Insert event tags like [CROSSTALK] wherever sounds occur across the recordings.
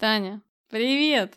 Таня, привет!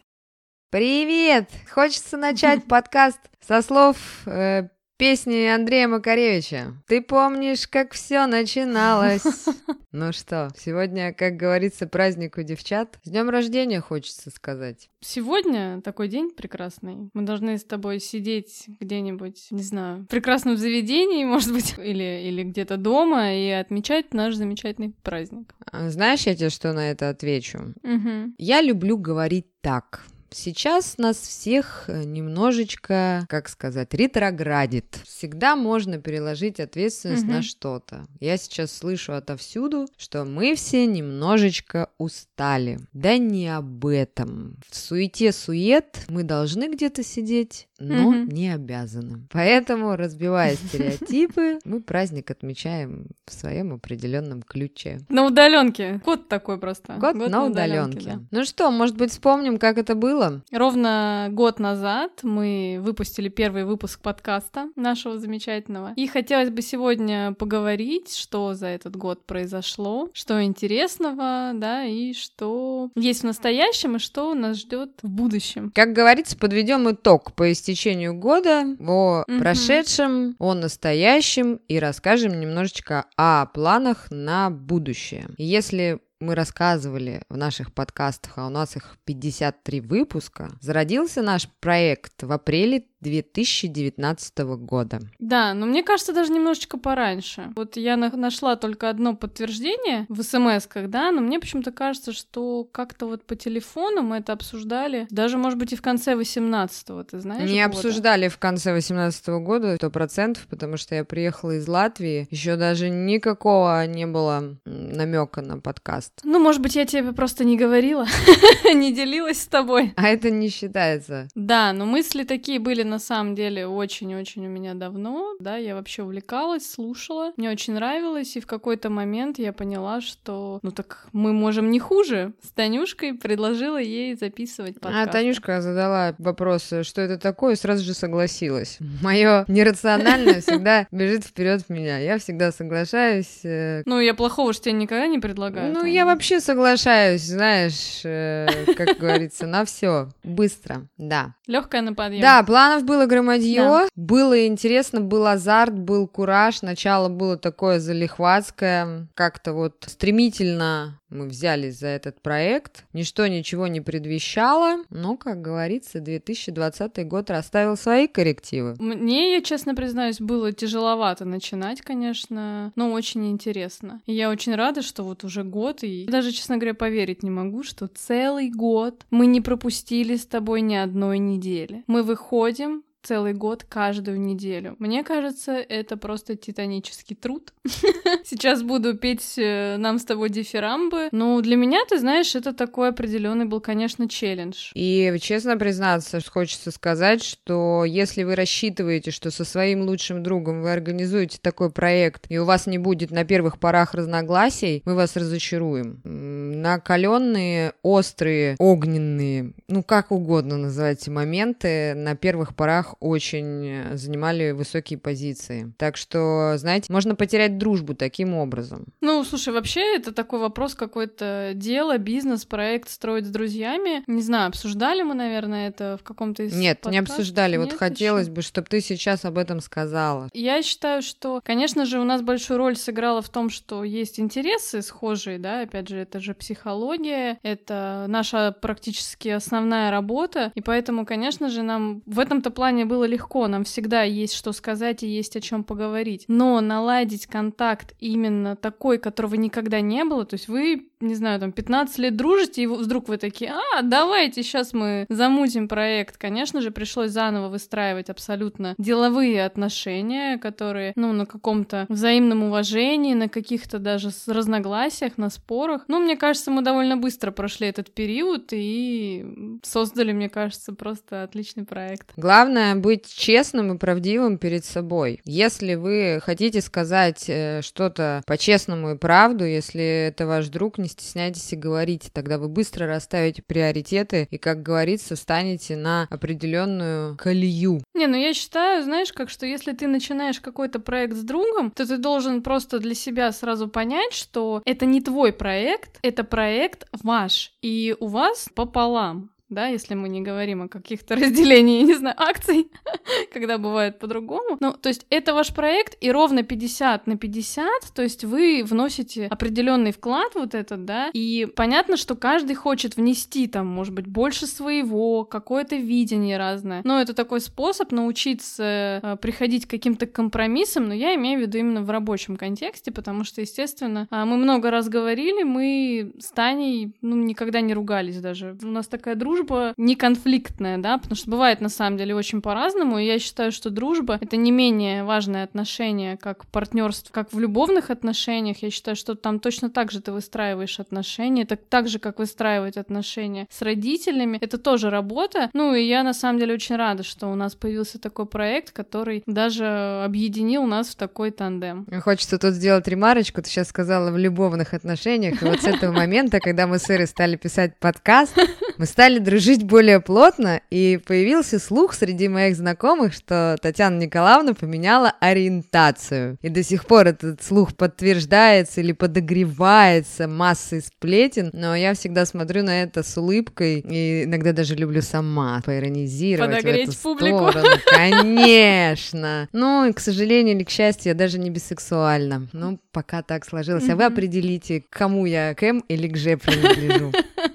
Привет! Хочется начать [LAUGHS] подкаст со слов э, песни Андрея Макаревича. Ты помнишь, как все начиналось? [LAUGHS] Ну что, сегодня, как говорится, праздник у девчат. С днем рождения хочется сказать. Сегодня такой день прекрасный. Мы должны с тобой сидеть где-нибудь, не знаю, в прекрасном заведении, [LAUGHS] может быть, или, или где-то дома и отмечать наш замечательный праздник. А знаешь, я тебе что на это отвечу? Угу. Я люблю говорить так. Сейчас нас всех э, немножечко, как сказать, ретроградит. Всегда можно переложить ответственность Мгм. на что-то. Я сейчас слышу отовсюду, что мы все немножечко устали. Да не об этом. В суете-сует мы должны где-то сидеть, но Мгм. не обязаны. Поэтому, разбивая стереотипы, мы праздник отмечаем в своем определенном ключе. На удаленке. Код такой просто. Год, на удаленке. да. Ну что, может быть, вспомним, как это было? Ровно год назад мы выпустили первый выпуск подкаста нашего замечательного. И хотелось бы сегодня поговорить, что за этот год произошло, что интересного, да, и что есть в настоящем, и что нас ждет в будущем. Как говорится, подведем итог по истечению года о Мгм. прошедшем, о настоящем и расскажем немножечко о планах на будущее. Если мы рассказывали в наших подкастах, а у нас их 53 выпуска, зародился наш проект в апреле 2019 года. Да, но мне кажется, даже немножечко пораньше. Вот я на- нашла только одно подтверждение в смс-ках, да, но мне почему-то кажется, что как-то вот по телефону мы это обсуждали, даже, может быть, и в конце 18-го, ты знаешь? Не года. обсуждали в конце 2018 года сто процентов, потому что я приехала из Латвии, еще даже никакого не было намека на подкаст. Ну, может быть, я тебе просто не говорила, [LAUGHS] не делилась с тобой. А это не считается. Да, но мысли такие были на самом деле очень-очень у меня давно, да, я вообще увлекалась, слушала, мне очень нравилось, и в какой-то момент я поняла, что, ну так мы можем не хуже. С Танюшкой предложила ей записывать А подкаст. Танюшка задала вопрос, что это такое, и сразу же согласилась. [LAUGHS] Мое нерациональное всегда бежит вперед в меня. Я всегда соглашаюсь. э, Ну, я плохого же тебе никогда не предлагаю. Ну, я вообще соглашаюсь, знаешь, э, как говорится, на все быстро. Да. Легкая на подъем. Да, планов было громадье, Да. было интересно, был азарт, был кураж. Начало было такое залихватское, как-то вот стремительно мы взялись за этот проект. Ничто ничего не предвещало, но, как говорится, 2020 год расставил свои коррективы. Мне, я честно признаюсь, было тяжеловато начинать, конечно, но очень интересно. И я очень рада, что вот уже год, и даже, честно говоря, поверить не могу, что целый год мы не пропустили с тобой ни одной недели. Мы выходим целый год каждую неделю. Мне кажется, это просто титанический труд. [LAUGHS] Сейчас буду петь э, нам с тобой дифирамбы. Ну, для меня, ты знаешь, это такой определенный был, конечно, челлендж. И честно признаться, хочется сказать, что если вы рассчитываете, что со своим лучшим другом вы организуете такой проект, и у вас не будет на первых порах разногласий, мы вас разочаруем. Накаленные, острые, огненные, ну как угодно называйте моменты, на первых порах очень э, занимали высокие позиции. Так что, знаете, можно потерять дружбу таким образом. Ну, слушай, вообще это такой вопрос какое-то дело, бизнес, проект строить с друзьями. Не знаю, обсуждали мы, наверное, это в каком-то из Нет, не подкастов? обсуждали. Вот Нет хотелось ещё? бы, чтобы ты сейчас об этом сказала. Я считаю, что, конечно же, у нас большую роль сыграло в том, что есть интересы схожие, да, опять же, это же психология, это наша практически основная работа, и поэтому, конечно же, нам в этом-то плане было легко, нам всегда есть что сказать и есть о чем поговорить. Но наладить контакт именно такой, которого никогда не было, то есть вы, не знаю, там 15 лет дружите, и вдруг вы такие, а, давайте сейчас мы замутим проект. Конечно же, пришлось заново выстраивать абсолютно деловые отношения, которые, ну, на каком-то взаимном уважении, на каких-то даже разногласиях, на спорах. Ну, мне кажется, мы довольно быстро прошли этот период и создали, мне кажется, просто отличный проект. Главное главное быть честным и правдивым перед собой. Если вы хотите сказать э, что-то по-честному и правду, если это ваш друг, не стесняйтесь и говорите, тогда вы быстро расставите приоритеты и, как говорится, станете на определенную колею. Не, ну я считаю, знаешь, как что если ты начинаешь какой-то проект с другом, то ты должен просто для себя сразу понять, что это не твой проект, это проект ваш, и у вас пополам да, если мы не говорим о каких-то [LAUGHS] разделениях, не знаю, акций, [LAUGHS] когда бывает по-другому. Ну, то есть это ваш проект, и ровно 50 на 50, то есть вы вносите определенный вклад вот этот, да, и понятно, что каждый хочет внести там, может быть, больше своего, какое-то видение разное. Но это такой способ научиться э, приходить к каким-то компромиссам, но я имею в виду именно в рабочем контексте, потому что, естественно, э, мы много раз говорили, мы с Таней, ну, никогда не ругались даже. У нас такая дружба, дружба не конфликтная, да, потому что бывает на самом деле очень по-разному, и я считаю, что дружба — это не менее важное отношение, как партнерство, как в любовных отношениях. Я считаю, что там точно так же ты выстраиваешь отношения, так, так же, как выстраивать отношения с родителями. Это тоже работа. Ну, и я на самом деле очень рада, что у нас появился такой проект, который даже объединил нас в такой тандем. Хочется тут сделать ремарочку. Ты сейчас сказала в любовных отношениях, и вот с этого момента, когда мы с Ирой стали писать подкаст, мы стали дружить более плотно, и появился слух среди моих знакомых, что Татьяна Николаевна поменяла ориентацию. И до сих пор этот слух подтверждается или подогревается массой сплетен, но я всегда смотрю на это с улыбкой и иногда даже люблю сама поиронизировать Подогреть в эту публику. сторону. Конечно. Ну, и, к сожалению или к счастью, я даже не бисексуальна. Ну, пока так сложилось. А вы определите, к кому я, к М или к Ж принадлежу. [LAUGHS]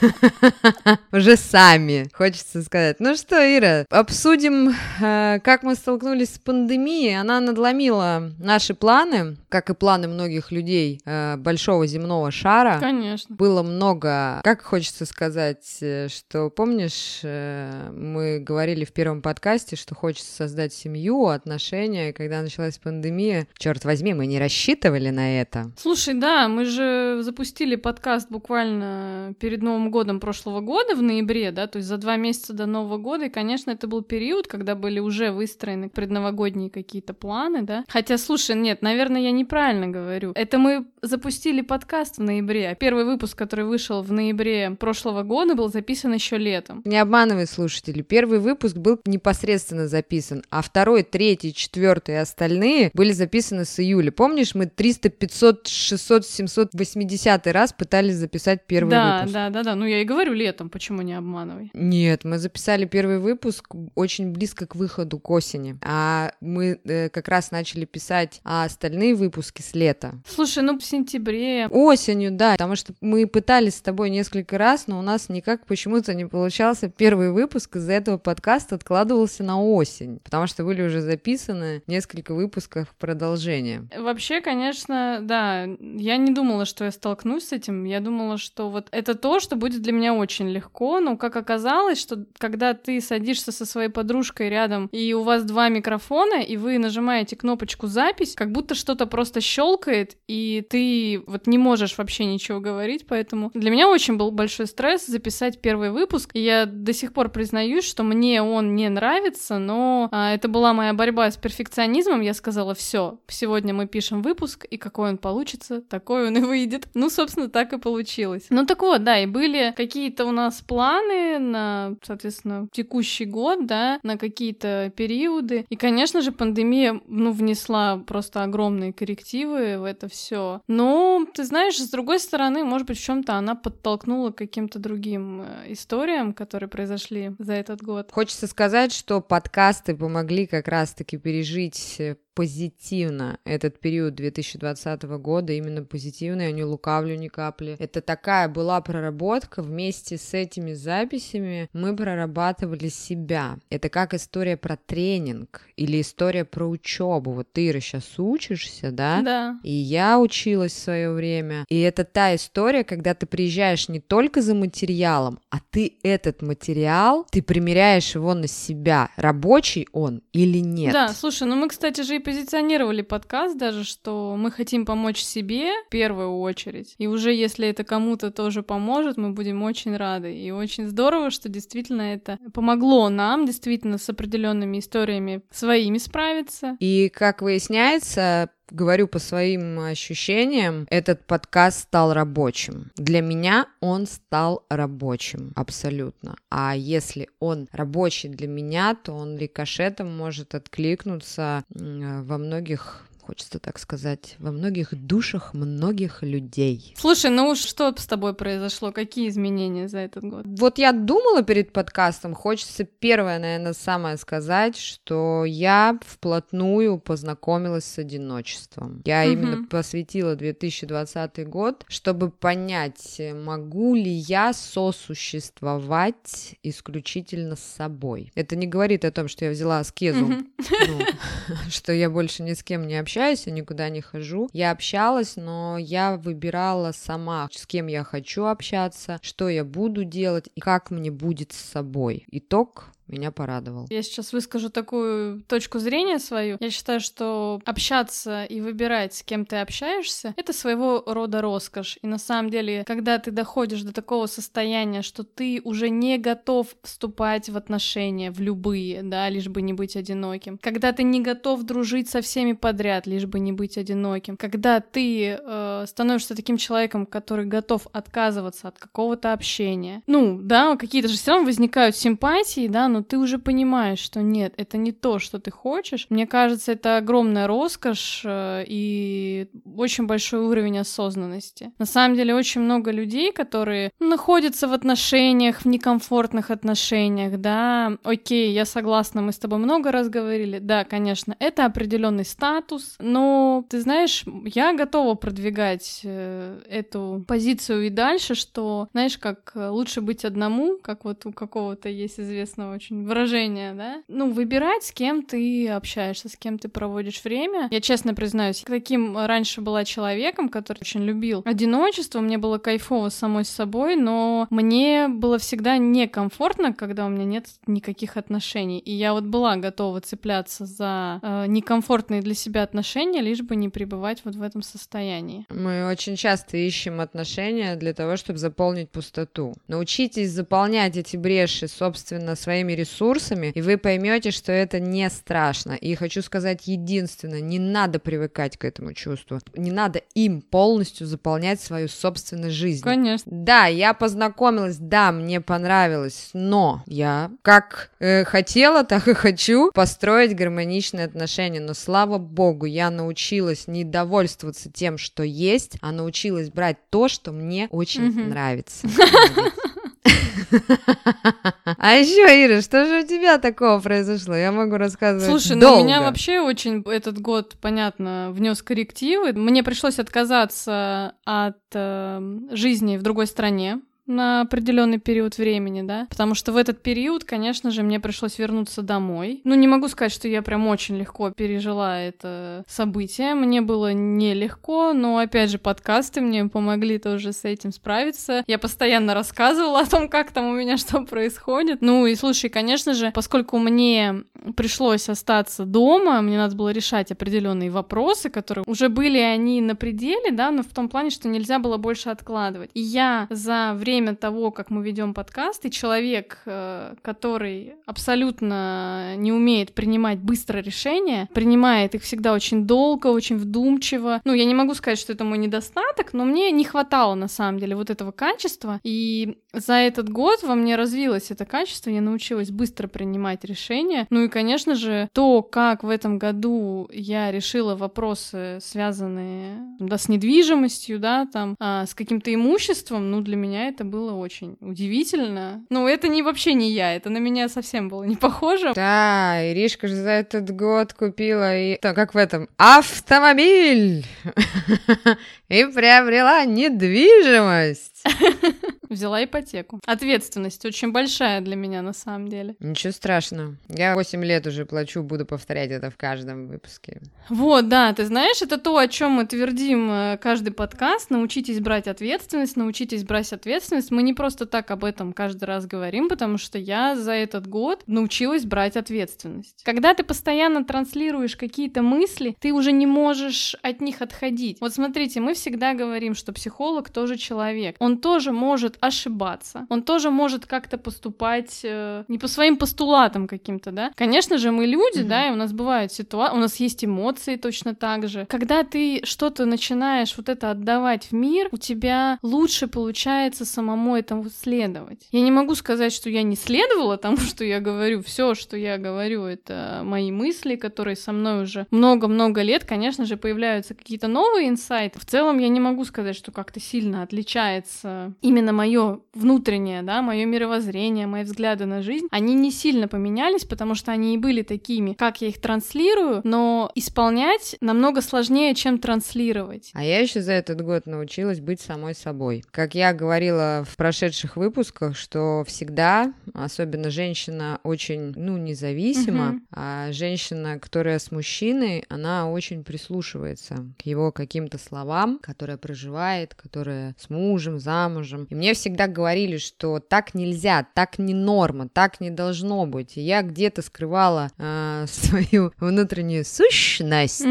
[LAUGHS] Уже сами, хочется сказать. Ну что, Ира, обсудим, э, как мы столкнулись с пандемией. Она надломила наши планы, как и планы многих людей э, большого земного шара. Конечно. Было много, как хочется сказать, э, что помнишь, мы говорили в первом подкасте, что хочется создать семью, отношения, когда началась пандемия, черт возьми, мы не рассчитывали на это. Слушай, да, мы же запустили подкаст буквально перед Новым годом прошлого года, в ноябре, да, то есть за два месяца до Нового года, и, конечно, это был период, когда были уже выстроены предновогодние какие-то планы, да. Хотя, слушай, нет, наверное, я неправильно говорю. Это мы запустили подкаст в ноябре. Первый выпуск, который вышел в ноябре прошлого года, был записан еще летом. Не обманывай слушатели. Первый выпуск был непосредственно записан, а второй, третий, четвертый и остальные были записаны с июля. Помнишь, мы 300, 500, 600, 780 раз пытались записать первый да, выпуск. Да, да, да. Ну я и говорю летом, почему не обманывай? Нет, мы записали первый выпуск очень близко к выходу к осени, а мы э, как раз начали писать а остальные выпуски с лета. Слушай, ну в сентябре. Осенью, да, потому что мы пытались с тобой несколько раз, но у нас никак почему-то не получался первый выпуск, из-за этого подкаст откладывался на осень, потому что были уже записаны несколько выпусков продолжения. Вообще, конечно, да, я не думала, что я столкнусь с этим, я думала, что вот это то, что будет для меня очень легко, но как оказалось, что когда ты садишься со своей подружкой рядом, и у вас два микрофона, и вы нажимаете кнопочку запись, как будто что-то просто щелкает, и ты вот не можешь вообще ничего говорить, поэтому для меня очень был большой стресс записать первый выпуск, и я до сих пор признаюсь, что мне он не нравится, но а, это была моя борьба с перфекционизмом, я сказала, все, сегодня мы пишем выпуск, и какой он получится, такой он и выйдет. Ну, собственно, так и получилось. Ну так вот, да, и были какие-то у нас планы на, соответственно, текущий год, да, на какие-то периоды. И, конечно же, пандемия, ну, внесла просто огромные коррективы в это все. Но, ты знаешь, с другой стороны, может быть, в чем-то она подтолкнула к каким-то другим э, историям, которые произошли за этот год. Хочется сказать, что подкасты помогли как раз-таки пережить э, позитивно этот период 2020 года, именно позитивно, я не лукавлю ни капли. Это такая была проработка, вместе с этими записями мы прорабатывали себя. Это как история про тренинг или история про учебу. Вот ты, Ира, сейчас учишься, да? Да. И я училась в свое время. И это та история, когда ты приезжаешь не только за материалом, а ты этот материал, ты примеряешь его на себя. Рабочий он или нет? Да, слушай, ну мы, кстати же, и позиционировали подкаст даже, что мы хотим помочь себе в первую очередь. И уже если это кому-то тоже поможет, мы будем очень рады. И очень здорово, что действительно это помогло нам действительно с определенными историями своими справиться. И как выясняется, говорю по своим ощущениям, этот подкаст стал рабочим. Для меня он стал рабочим, абсолютно. А если он рабочий для меня, то он рикошетом может откликнуться во многих хочется так сказать, во многих душах многих людей. Слушай, ну что с тобой произошло? Какие изменения за этот год? Вот я думала перед подкастом, хочется первое, наверное, самое сказать, что я вплотную познакомилась с одиночеством. Я угу. именно посвятила 2020 год, чтобы понять, могу ли я сосуществовать исключительно с собой. Это не говорит о том, что я взяла аскезу, угу. ну, [LAUGHS] что я больше ни с кем не общаюсь, общаюсь, я никуда не хожу. Я общалась, но я выбирала сама, с кем я хочу общаться, что я буду делать и как мне будет с собой. Итог меня порадовал. Я сейчас выскажу такую точку зрения свою. Я считаю, что общаться и выбирать, с кем ты общаешься, это своего рода роскошь. И на самом деле, когда ты доходишь до такого состояния, что ты уже не готов вступать в отношения, в любые, да, лишь бы не быть одиноким, когда ты не готов дружить со всеми подряд, лишь бы не быть одиноким, когда ты э, становишься таким человеком, который готов отказываться от какого-то общения, ну, да, какие-то же все равно возникают симпатии, да, но ты уже понимаешь, что нет, это не то, что ты хочешь. Мне кажется, это огромная роскошь э, и очень большой уровень осознанности. На самом деле очень много людей, которые находятся в отношениях, в некомфортных отношениях, да, окей, я согласна, мы с тобой много раз говорили, да, конечно, это определенный статус, но ты знаешь, я готова продвигать э, эту позицию и дальше, что, знаешь, как э, лучше быть одному, как вот у какого-то есть известного очень очень выражение, да? Ну, выбирать, с кем ты общаешься, с кем ты проводишь время. Я честно признаюсь, таким раньше была человеком, который очень любил одиночество, мне было кайфово самой с собой, но мне было всегда некомфортно, когда у меня нет никаких отношений. И я вот была готова цепляться за э, некомфортные для себя отношения, лишь бы не пребывать вот в этом состоянии. Мы очень часто ищем отношения для того, чтобы заполнить пустоту. Научитесь заполнять эти бреши, собственно, своими ресурсами и вы поймете, что это не страшно. И хочу сказать единственное, не надо привыкать к этому чувству. Не надо им полностью заполнять свою собственную жизнь. Конечно. Да, я познакомилась, да, мне понравилось, но я как э, хотела, так и хочу построить гармоничные отношения. Но слава богу, я научилась не довольствоваться тем, что есть, а научилась брать то, что мне очень угу. нравится. [LAUGHS] [LAUGHS] А еще, Ира, что же у тебя такого произошло? Я могу рассказывать Слушай, долго. ну у меня вообще очень этот год, понятно, внес коррективы. Мне пришлось отказаться от э, жизни в другой стране на определенный период времени, да, потому что в этот период, конечно же, мне пришлось вернуться домой. Ну, не могу сказать, что я прям очень легко пережила это событие, мне было нелегко, но, опять же, подкасты мне помогли тоже с этим справиться. Я постоянно рассказывала о том, как там у меня что происходит. Ну, и слушай, конечно же, поскольку мне пришлось остаться дома, мне надо было решать определенные вопросы, которые уже были они на пределе, да, но в том плане, что нельзя было больше откладывать. И я за время время того, как мы ведем подкаст, и человек, э, который абсолютно не умеет принимать быстро решения, принимает их всегда очень долго, очень вдумчиво. Ну, я не могу сказать, что это мой недостаток, но мне не хватало на самом деле вот этого качества. И за этот год во мне развилось это качество, я научилась быстро принимать решения. Ну и, конечно же, то, как в этом году я решила вопросы, связанные да, с недвижимостью, да, там, а, с каким-то имуществом, ну, для меня это было очень удивительно. Ну, это не вообще не я, это на меня совсем было не похоже. Да, Иришка же за этот год купила, и, то, как в этом, автомобиль! [LAUGHS] И приобрела недвижимость. [LAUGHS] Взяла ипотеку. Ответственность очень большая для меня на самом деле. Ничего страшного. Я 8 лет уже плачу, буду повторять это в каждом выпуске. Вот, да, ты знаешь, это то, о чем мы твердим э, каждый подкаст. Научитесь брать ответственность, научитесь брать ответственность. Мы не просто так об этом каждый раз говорим, потому что я за этот год научилась брать ответственность. Когда ты постоянно транслируешь какие-то мысли, ты уже не можешь от них отходить. Вот смотрите, мы всегда говорим, что психолог тоже человек. Он тоже может ошибаться. Он тоже может как-то поступать э, не по своим постулатам каким-то, да. Конечно же, мы люди, mm-hmm. да, и у нас бывают ситуации, у нас есть эмоции точно так же. Когда ты что-то начинаешь вот это отдавать в мир, у тебя лучше получается самому этому следовать. Я не могу сказать, что я не следовала тому, [LAUGHS] что я говорю. Все, что я говорю, это мои мысли, которые со мной уже много-много лет. Конечно же, появляются какие-то новые инсайты. В целом, я не могу сказать, что как-то сильно отличается именно мое внутреннее, да, мое мировоззрение, мои взгляды на жизнь. Они не сильно поменялись, потому что они и были такими, как я их транслирую, но исполнять намного сложнее, чем транслировать. А я еще за этот год научилась быть самой собой. Как я говорила в прошедших выпусках, что всегда, особенно женщина очень, ну, независима, угу. а женщина, которая с мужчиной, она очень прислушивается к его каким-то словам, которая проживает, которая с мужем, замужем. И мне всегда говорили, что так нельзя, так не норма, так не должно быть. И я где-то скрывала э, [LAUGHS] свою внутреннюю сущность.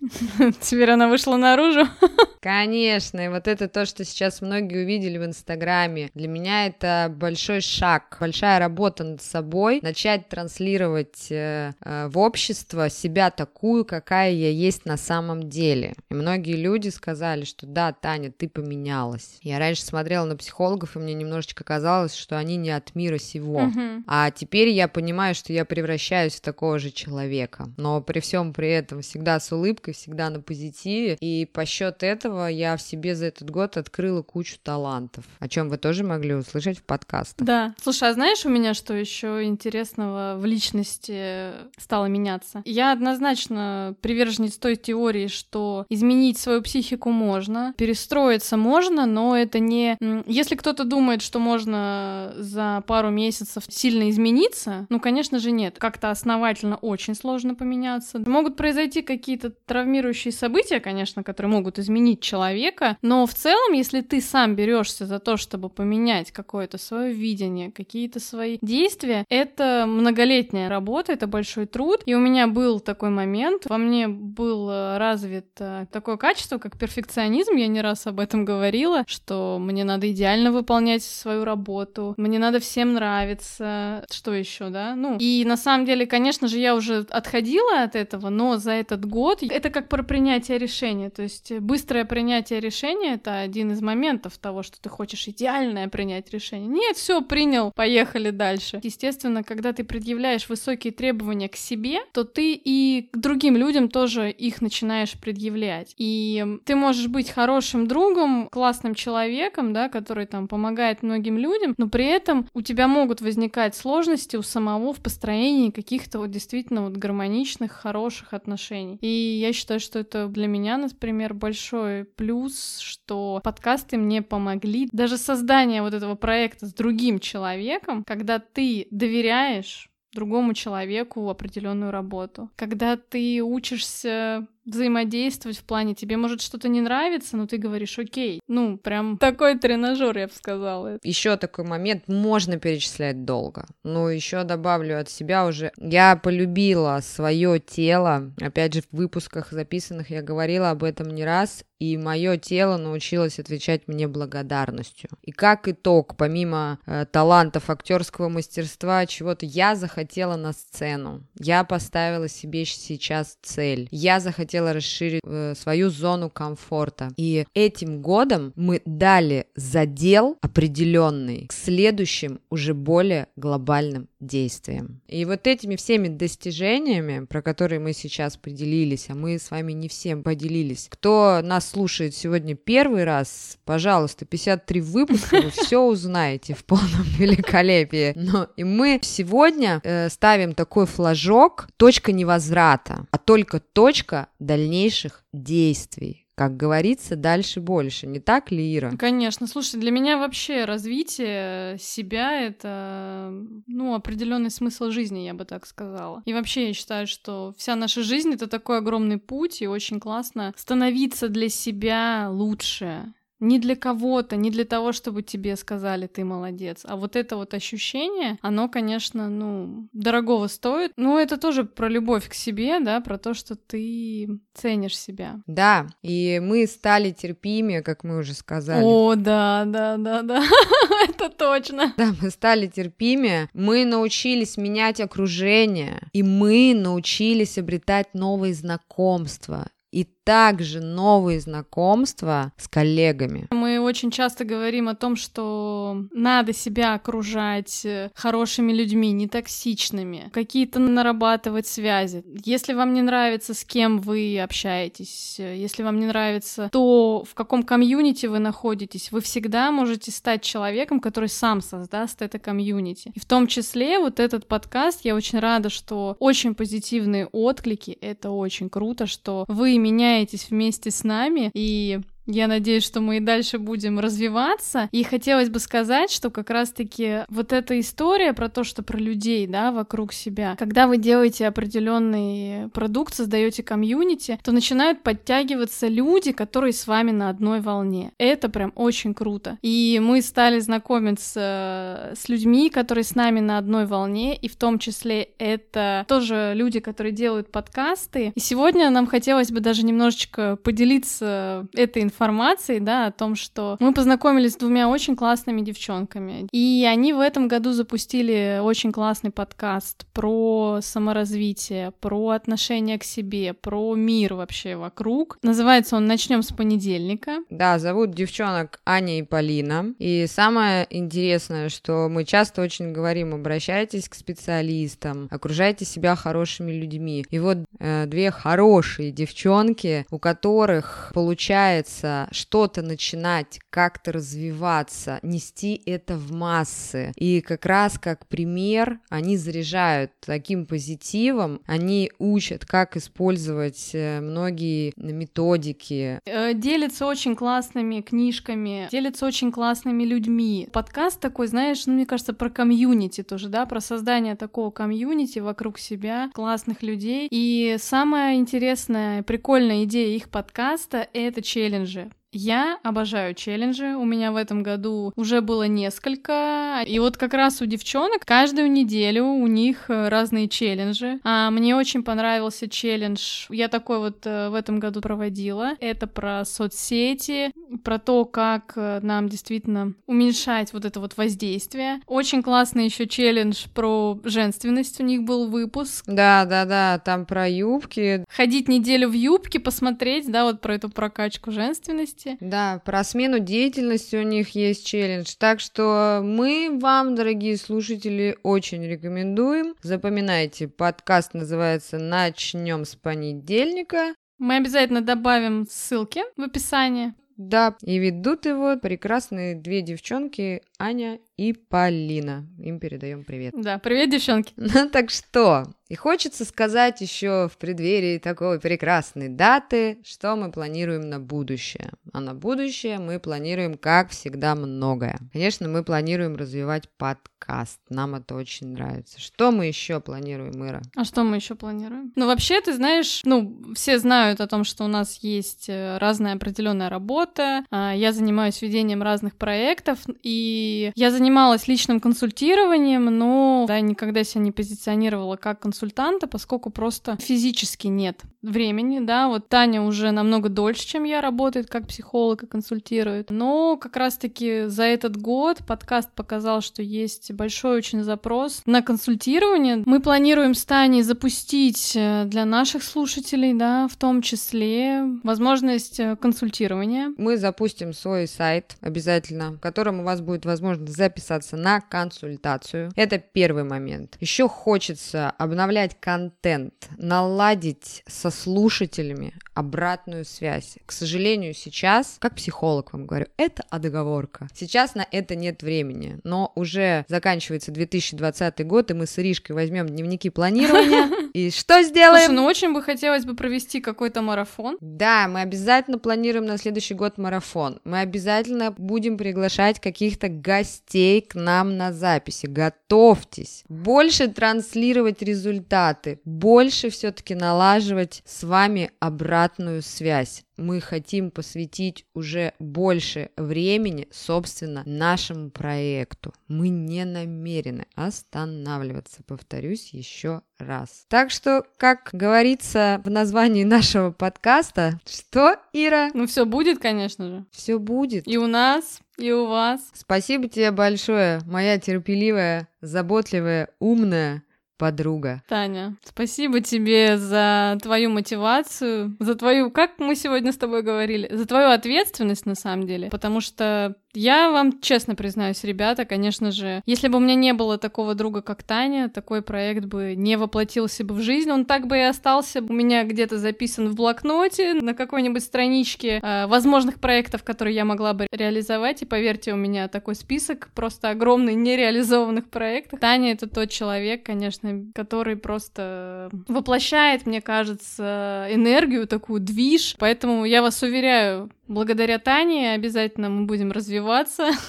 [LAUGHS] Теперь она вышла наружу. [LAUGHS] Конечно, и вот это то, что сейчас многие увидели в Инстаграме. Для меня это большой шаг, большая работа над собой, начать транслировать э, э, в общество себя такую, какая я есть на самом деле. И многие люди сказали, что да, Таня, ты поменялась. Я раньше смотрела на психологов, и мне немножечко казалось, что они не от мира сего. Угу. А теперь я понимаю, что я превращаюсь в такого же человека. Но при всем при этом всегда с улыбкой, всегда на позитиве. И по счету этого этого я в себе за этот год открыла кучу талантов, о чем вы тоже могли услышать в подкастах. Да. Слушай, а знаешь у меня, что еще интересного в личности стало меняться? Я однозначно приверженец той теории, что изменить свою психику можно, перестроиться можно, но это не... Если кто-то думает, что можно за пару месяцев сильно измениться, ну, конечно же, нет. Как-то основательно очень сложно поменяться. Могут произойти какие-то травмирующие события, конечно, которые могут изменить изменить человека, но в целом, если ты сам берешься за то, чтобы поменять какое-то свое видение, какие-то свои действия, это многолетняя работа, это большой труд. И у меня был такой момент, во мне был развит такое качество, как перфекционизм, я не раз об этом говорила, что мне надо идеально выполнять свою работу, мне надо всем нравиться, что еще, да, ну, и на самом деле, конечно же, я уже отходила от этого, но за этот год это как про принятие решения, то есть быстрое принятие решения это один из моментов того, что ты хочешь идеальное принять решение. Нет, все, принял, поехали дальше. Естественно, когда ты предъявляешь высокие требования к себе, то ты и к другим людям тоже их начинаешь предъявлять. И ты можешь быть хорошим другом, классным человеком, да, который там помогает многим людям, но при этом у тебя могут возникать сложности у самого в построении каких-то вот действительно вот гармоничных, хороших отношений. И я считаю, что это для меня, например, большой плюс, что подкасты мне помогли. Даже создание вот этого проекта с другим человеком, когда ты доверяешь другому человеку определенную работу. Когда ты учишься взаимодействовать в плане тебе может что-то не нравится, но ты говоришь окей. Ну, прям такой тренажер, я бы сказала. Еще такой момент, можно перечислять долго. Ну, еще добавлю от себя уже. Я полюбила свое тело. Опять же, в выпусках записанных я говорила об этом не раз и мое тело научилось отвечать мне благодарностью. И как итог, помимо э, талантов актерского мастерства, чего-то я захотела на сцену. Я поставила себе сейчас цель. Я захотела расширить э, свою зону комфорта. И этим годом мы дали задел определенный к следующим уже более глобальным действиям. И вот этими всеми достижениями, про которые мы сейчас поделились, а мы с вами не всем поделились, кто нас слушает сегодня первый раз, пожалуйста, 53 выпуска, вы все узнаете в полном [LAUGHS] великолепии. Но и мы сегодня э, ставим такой флажок, точка невозврата, а только точка дальнейших действий Как говорится, дальше больше. Не так ли, Ира? Конечно. Слушай, для меня вообще развитие себя — это, ну, определенный смысл жизни, я бы так сказала. И вообще я считаю, что вся наша жизнь — это такой огромный путь, и очень классно становиться для себя лучше, не для кого-то, не для того, чтобы тебе сказали, ты молодец. А вот это вот ощущение, оно, конечно, ну, дорогого стоит. Ну, это тоже про любовь к себе, да, про то, что ты ценишь себя. Да, и мы стали терпимее, как мы уже сказали. О, да, да, да, да, [LAUGHS] это точно. Да, мы стали терпимее, мы научились менять окружение, и мы научились обретать новые знакомства и также новые знакомства с коллегами. Мы очень часто говорим о том, что надо себя окружать э, хорошими людьми, не токсичными, какие-то нарабатывать связи. Если вам не нравится, с кем вы общаетесь, э, если вам не нравится то, в каком комьюнити вы находитесь, вы всегда можете стать человеком, который сам создаст это комьюнити. И в том числе вот этот подкаст, я очень рада, что очень позитивные отклики, это очень круто, что вы меняетесь вместе с нами, и я надеюсь, что мы и дальше будем развиваться. И хотелось бы сказать, что как раз-таки вот эта история про то, что про людей, да, вокруг себя, когда вы делаете определенный продукт, создаете комьюнити, то начинают подтягиваться люди, которые с вами на одной волне. Это прям очень круто. И мы стали знакомиться с людьми, которые с нами на одной волне, и в том числе это тоже люди, которые делают подкасты. И сегодня нам хотелось бы даже немножечко поделиться этой информацией информацией, да, о том, что мы познакомились с двумя очень классными девчонками. И они в этом году запустили очень классный подкаст про саморазвитие, про отношение к себе, про мир вообще вокруг. Называется он «Начнем с понедельника». Да, зовут девчонок Аня и Полина. И самое интересное, что мы часто очень говорим, обращайтесь к специалистам, окружайте себя хорошими людьми. И вот э, две хорошие девчонки, у которых получается хочется что-то начинать, как-то развиваться, нести это в массы. И как раз как пример они заряжают таким позитивом, они учат, как использовать э, многие методики. Э, делятся очень классными книжками, делятся очень классными людьми. Подкаст такой, знаешь, ну, мне кажется, про комьюнити тоже, да, про создание такого комьюнити вокруг себя, классных людей. И самая интересная, прикольная идея их подкаста — это челленджи. Я обожаю челленджи. У меня в этом году уже было несколько. И вот как раз у девчонок каждую неделю у них э, разные челленджи. А мне очень понравился челлендж. Я такой вот э, в этом году проводила. Это про соцсети, про то, как э, нам действительно уменьшать вот это вот воздействие. Очень классный еще челлендж про женственность. У них был выпуск. Да, да, да. Там про юбки. Ходить неделю в юбке, посмотреть, да, вот про эту прокачку женственности деятельности. Да, про смену деятельности у них есть челлендж. Так что мы вам, дорогие слушатели, очень рекомендуем. Запоминайте, подкаст называется «Начнем с понедельника». Мы обязательно добавим ссылки в описании. Да, и ведут его прекрасные две девчонки, Аня и Полина. Им передаем привет. Да, привет, девчонки. [LAUGHS] Ну так что, и хочется сказать еще в преддверии такой прекрасной даты, что мы планируем на будущее. А на будущее мы планируем, как всегда, многое. Конечно, мы планируем развивать подкаст. Нам это очень нравится. Что мы еще планируем, Ира? А что мы еще планируем? Ну, вообще, ты знаешь, ну, все знают о том, что у нас есть э, разная определенная работа. А, я занимаюсь ведением разных проектов, и я занималась личным консультированием, но да, никогда себя не позиционировала как консультант консультанта, поскольку просто физически нет времени, да, вот Таня уже намного дольше, чем я, работает как психолог и консультирует, но как раз-таки за этот год подкаст показал, что есть большой очень запрос на консультирование. Мы планируем с Таней запустить э, для наших слушателей, да, в том числе возможность э, консультирования. Мы запустим свой сайт обязательно, в котором у вас будет возможность возможность записаться на консультацию. Это первый момент. Еще хочется обновлять контент, наладить со слушателями обратную связь. К сожалению, сейчас, как психолог вам говорю, это отговорка. Сейчас на это нет времени, но уже заканчивается 2020 год, и мы с Иришкой возьмем дневники планирования. [LAUGHS] И что сделаем? Слушай, ну очень бы хотелось бы провести какой-то марафон. Да, мы обязательно планируем на следующий год марафон. Мы обязательно будем приглашать каких-то гостей к нам на записи. Готовьтесь. Больше транслировать результаты, больше все-таки налаживать с вами обратную связь мы хотим посвятить уже больше времени, собственно, нашему проекту. Мы не намерены останавливаться, повторюсь еще раз. Так что, как говорится в названии нашего подкаста, что, Ира? Ну, все будет, конечно же. Все будет. И у нас, и у вас. Спасибо тебе большое, моя терпеливая, заботливая, умная подруга. Таня, спасибо тебе за твою мотивацию, за твою, как мы сегодня с тобой говорили, за твою ответственность на самом деле, потому что я вам честно признаюсь, ребята, конечно же, если бы у меня не было такого друга, как Таня, такой проект бы не воплотился бы в жизнь, он так бы и остался у меня где-то записан в блокноте на какой-нибудь страничке э, возможных проектов, которые я могла бы реализовать, и поверьте, у меня такой список просто огромный нереализованных проектов. Таня — это тот человек, конечно, который просто воплощает, мне кажется, энергию, такую движ, поэтому я вас уверяю, Благодаря Тане обязательно мы будем развиваться. [LAUGHS]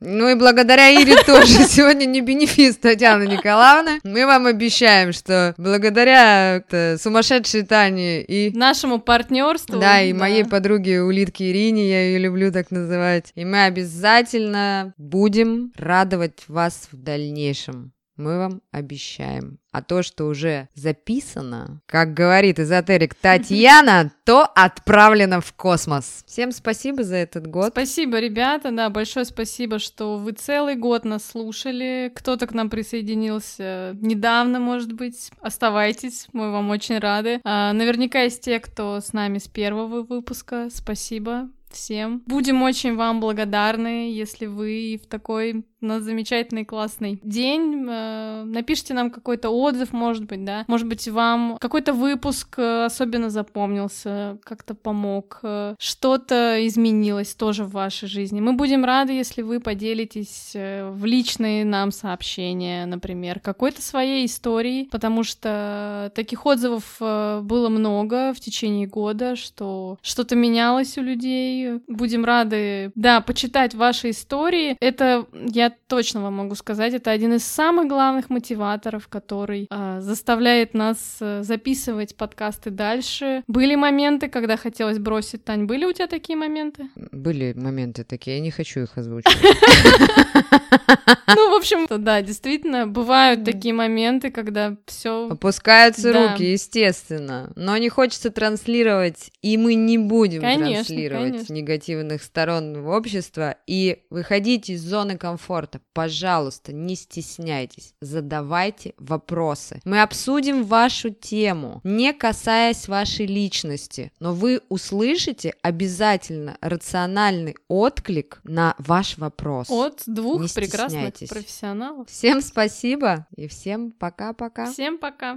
Ну и благодаря Ире тоже. [LAUGHS] Сегодня не бенефис Татьяны Николаевны. Мы вам обещаем, что благодаря сумасшедшей Тане и... Нашему партнерству. Да, и да. моей подруге Улитке Ирине, я ее люблю так называть. И мы обязательно будем радовать вас в дальнейшем мы вам обещаем. А то, что уже записано, как говорит эзотерик Татьяна, [LAUGHS] то отправлено в космос. Всем спасибо за этот год. Спасибо, ребята, да, большое спасибо, что вы целый год нас слушали. Кто-то к нам присоединился недавно, может быть. Оставайтесь, мы вам очень рады. А, наверняка есть те, кто с нами с первого выпуска. Спасибо всем. Будем очень вам благодарны, если вы в такой на замечательный классный день. Э, напишите нам какой-то отзыв, может быть, да. Может быть, вам какой-то выпуск э, особенно запомнился, как-то помог, э, что-то изменилось тоже в вашей жизни. Мы будем рады, если вы поделитесь в личные нам сообщения, например, какой-то своей историей, потому что таких отзывов было много в течение года, что что-то менялось у людей. Будем рады, да, почитать ваши истории. Это я точно вам могу сказать, это один из самых главных мотиваторов, который э, заставляет нас э, записывать подкасты дальше. Были моменты, когда хотелось бросить. Тань, были у тебя такие моменты? Были моменты такие, я не хочу их озвучивать. [LAUGHS] [LAUGHS] Ну, в общем, да, действительно, бывают такие моменты, когда все опускаются руки, естественно. Но не хочется транслировать, и мы не будем транслировать негативных сторон в общество и выходить из зоны комфорта. Пожалуйста, не стесняйтесь, задавайте вопросы. Мы обсудим вашу тему, не касаясь вашей личности, но вы услышите обязательно рациональный отклик на ваш вопрос. От двух не прекрасных профессионалов. Всем спасибо и всем пока-пока. Всем пока.